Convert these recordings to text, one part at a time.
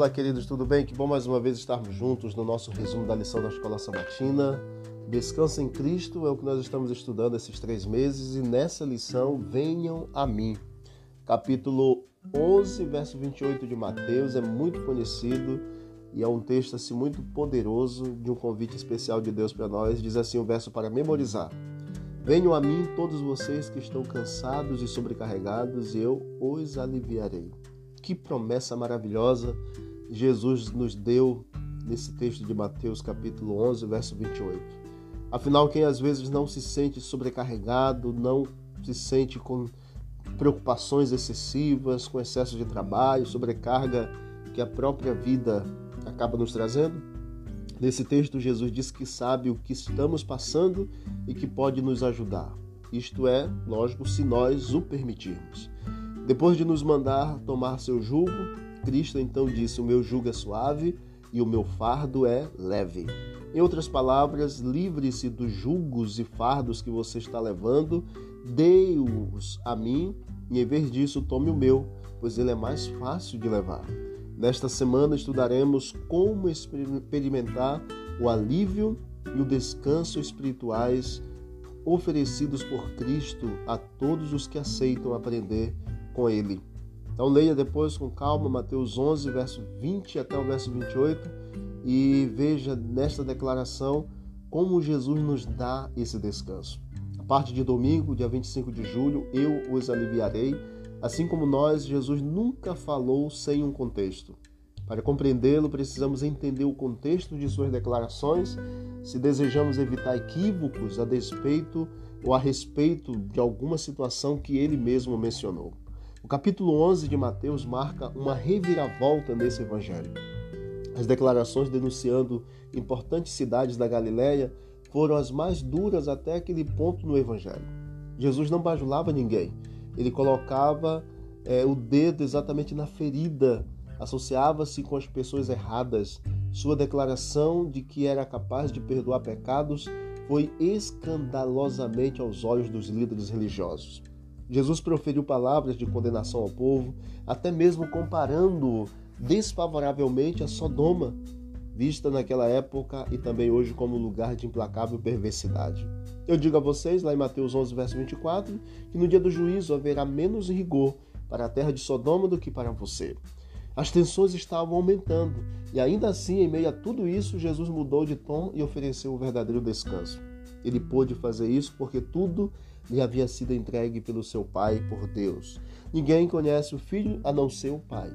Olá, queridos, tudo bem? Que bom mais uma vez estarmos juntos no nosso resumo da lição da Escola Sabatina. Descanso em Cristo é o que nós estamos estudando esses três meses e nessa lição, venham a mim. Capítulo 11, verso 28 de Mateus é muito conhecido e é um texto assim muito poderoso de um convite especial de Deus para nós. Diz assim o verso para memorizar. Venham a mim todos vocês que estão cansados e sobrecarregados e eu os aliviarei. Que promessa maravilhosa Jesus nos deu nesse texto de Mateus, capítulo 11, verso 28. Afinal, quem às vezes não se sente sobrecarregado, não se sente com preocupações excessivas, com excesso de trabalho, sobrecarga que a própria vida acaba nos trazendo? Nesse texto, Jesus diz que sabe o que estamos passando e que pode nos ajudar. Isto é, lógico, se nós o permitirmos. Depois de nos mandar tomar seu jugo, Cristo então disse: O meu jugo é suave e o meu fardo é leve. Em outras palavras, livre-se dos julgos e fardos que você está levando, dê-os a mim e em vez disso tome o meu, pois ele é mais fácil de levar. Nesta semana estudaremos como experimentar o alívio e o descanso espirituais oferecidos por Cristo a todos os que aceitam aprender com ele. Então leia depois com calma Mateus 11, verso 20 até o verso 28 e veja nesta declaração como Jesus nos dá esse descanso. A parte de domingo, dia 25 de julho, eu os aliviarei. Assim como nós, Jesus nunca falou sem um contexto. Para compreendê-lo, precisamos entender o contexto de suas declarações, se desejamos evitar equívocos a despeito ou a respeito de alguma situação que ele mesmo mencionou. O capítulo 11 de Mateus marca uma reviravolta nesse evangelho. As declarações denunciando importantes cidades da Galiléia foram as mais duras até aquele ponto no evangelho. Jesus não bajulava ninguém, ele colocava é, o dedo exatamente na ferida, associava-se com as pessoas erradas. Sua declaração de que era capaz de perdoar pecados foi escandalosamente aos olhos dos líderes religiosos. Jesus proferiu palavras de condenação ao povo, até mesmo comparando-o desfavoravelmente a Sodoma, vista naquela época e também hoje como lugar de implacável perversidade. Eu digo a vocês, lá em Mateus 11, verso 24, que no dia do juízo haverá menos rigor para a terra de Sodoma do que para você. As tensões estavam aumentando, e ainda assim, em meio a tudo isso, Jesus mudou de tom e ofereceu um verdadeiro descanso. Ele pôde fazer isso porque tudo lhe havia sido entregue pelo seu Pai, por Deus. Ninguém conhece o Filho a não ser o Pai.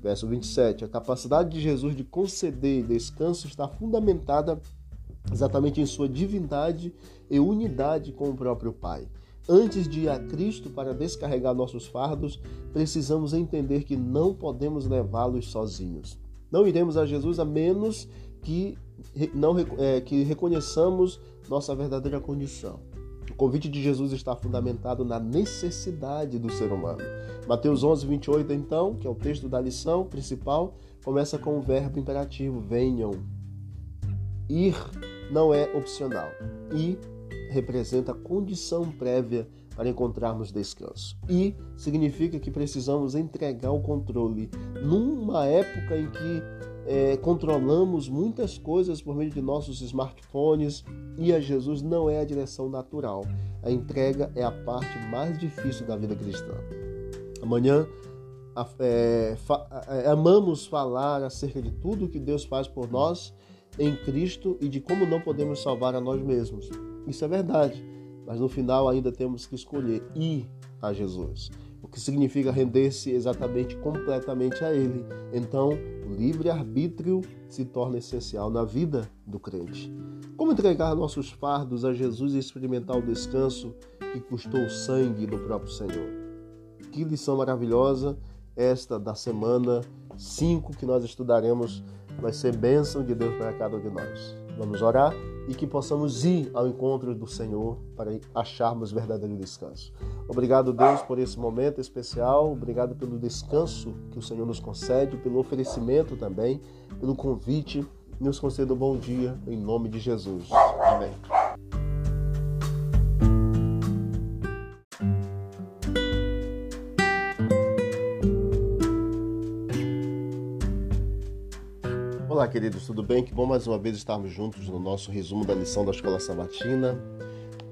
Verso 27. A capacidade de Jesus de conceder descanso está fundamentada exatamente em sua divindade e unidade com o próprio Pai. Antes de ir a Cristo para descarregar nossos fardos, precisamos entender que não podemos levá-los sozinhos. Não iremos a Jesus a menos que, não, é, que reconheçamos nossa verdadeira condição. O convite de Jesus está fundamentado na necessidade do ser humano. Mateus 11, 28, então, que é o texto da lição principal, começa com o verbo imperativo: venham. Ir não é opcional. Ir representa a condição prévia para encontrarmos descanso. E significa que precisamos entregar o controle numa época em que é, controlamos muitas coisas por meio de nossos smartphones e a Jesus não é a direção natural. A entrega é a parte mais difícil da vida cristã. Amanhã é, fa, é, amamos falar acerca de tudo que Deus faz por nós em Cristo e de como não podemos salvar a nós mesmos. Isso é verdade, mas no final ainda temos que escolher ir a Jesus o que significa render-se exatamente completamente a Ele. Então, o livre-arbítrio se torna essencial na vida do crente. Como entregar nossos fardos a Jesus e experimentar o descanso que custou o sangue do próprio Senhor? Que lição maravilhosa esta da semana 5 que nós estudaremos. Vai ser bênção de Deus para cada um de nós. Vamos orar e que possamos ir ao encontro do Senhor para acharmos verdadeiro descanso. Obrigado, Deus, por esse momento especial. Obrigado pelo descanso que o Senhor nos concede, pelo oferecimento também, pelo convite. Nos conceda um bom dia, em nome de Jesus. Amém. Olá, queridos, tudo bem? Que bom mais uma vez estarmos juntos no nosso resumo da lição da Escola Sabatina.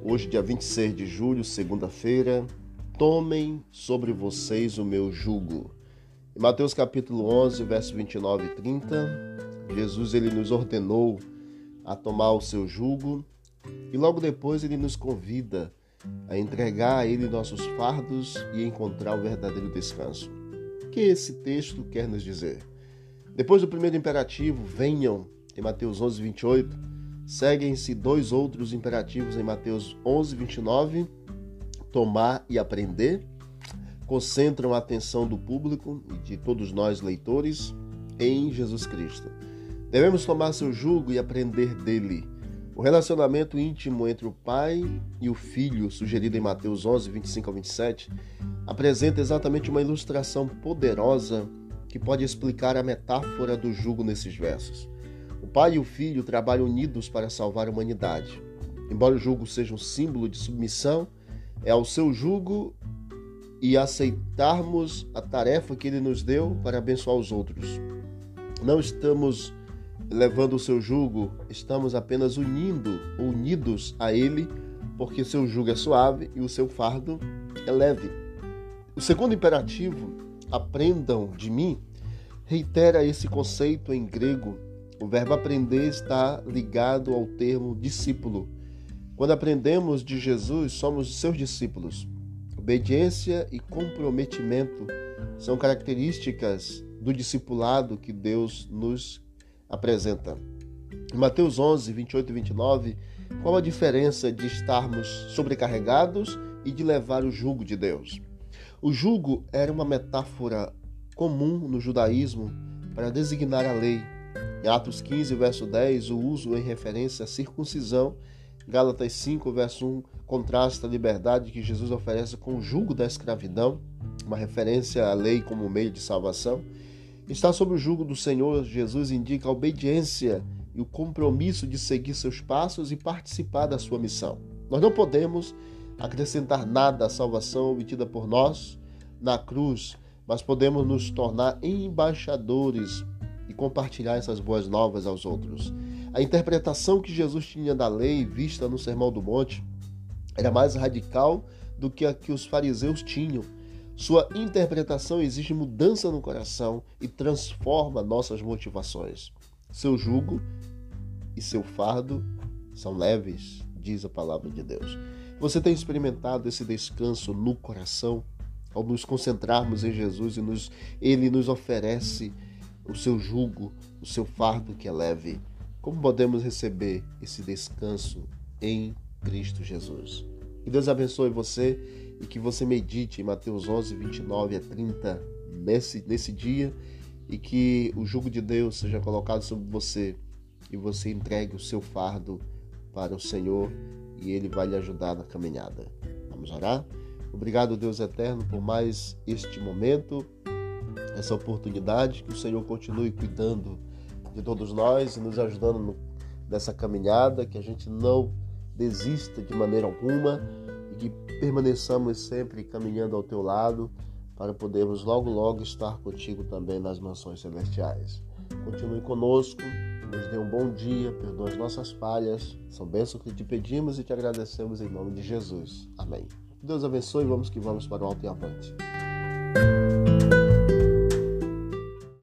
Hoje, dia 26 de julho, segunda-feira. Tomem sobre vocês o meu jugo. Em Mateus capítulo 11, verso 29 e 30, Jesus ele nos ordenou a tomar o seu jugo e logo depois ele nos convida a entregar a ele nossos fardos e encontrar o verdadeiro descanso. O que esse texto quer nos dizer? Depois do primeiro imperativo, venham, em Mateus 11, 28, seguem-se dois outros imperativos em Mateus 11, 29, tomar e aprender, concentram a atenção do público e de todos nós leitores em Jesus Cristo. Devemos tomar seu jugo e aprender dele. O relacionamento íntimo entre o pai e o filho, sugerido em Mateus 11, 25 a 27, apresenta exatamente uma ilustração poderosa que pode explicar a metáfora do jugo nesses versos. O pai e o filho trabalham unidos para salvar a humanidade. Embora o jugo seja um símbolo de submissão, é ao seu jugo e aceitarmos a tarefa que ele nos deu para abençoar os outros. Não estamos levando o seu jugo, estamos apenas unindo, unidos a ele, porque seu jugo é suave e o seu fardo é leve. O segundo imperativo aprendam de mim, reitera esse conceito em grego. O verbo aprender está ligado ao termo discípulo. Quando aprendemos de Jesus, somos seus discípulos. Obediência e comprometimento são características do discipulado que Deus nos apresenta. Em Mateus 11, 28 e 29, qual a diferença de estarmos sobrecarregados e de levar o jugo de Deus? O jugo era uma metáfora comum no judaísmo para designar a lei. Em Atos 15, verso 10, o uso em referência à circuncisão. Gálatas 5, verso 1, contrasta a liberdade que Jesus oferece com o jugo da escravidão, uma referência à lei como meio de salvação. Estar sob o jugo do Senhor Jesus indica a obediência e o compromisso de seguir seus passos e participar da sua missão. Nós não podemos acrescentar nada à salvação obtida por nós na cruz, mas podemos nos tornar embaixadores e compartilhar essas boas novas aos outros. A interpretação que Jesus tinha da lei vista no Sermão do Monte era mais radical do que a que os fariseus tinham. Sua interpretação exige mudança no coração e transforma nossas motivações. Seu jugo e seu fardo são leves, diz a palavra de Deus. Você tem experimentado esse descanso no coração ao nos concentrarmos em Jesus e nos, Ele nos oferece o seu jugo, o seu fardo que é leve? Como podemos receber esse descanso em Cristo Jesus? Que Deus abençoe você e que você medite em Mateus 11, 29 a 30 nesse, nesse dia e que o jugo de Deus seja colocado sobre você e você entregue o seu fardo para o Senhor e Ele vai lhe ajudar na caminhada. Vamos orar? Obrigado, Deus eterno, por mais este momento, essa oportunidade. Que o Senhor continue cuidando de todos nós e nos ajudando no, nessa caminhada, que a gente não desista de maneira alguma e que permaneçamos sempre caminhando ao teu lado para podermos logo, logo estar contigo também nas mansões celestiais. Continue conosco nos dê um bom dia, perdoa as nossas falhas. São bênçãos que te pedimos e te agradecemos em nome de Jesus. Amém. Deus abençoe e vamos que vamos para o alto e avante.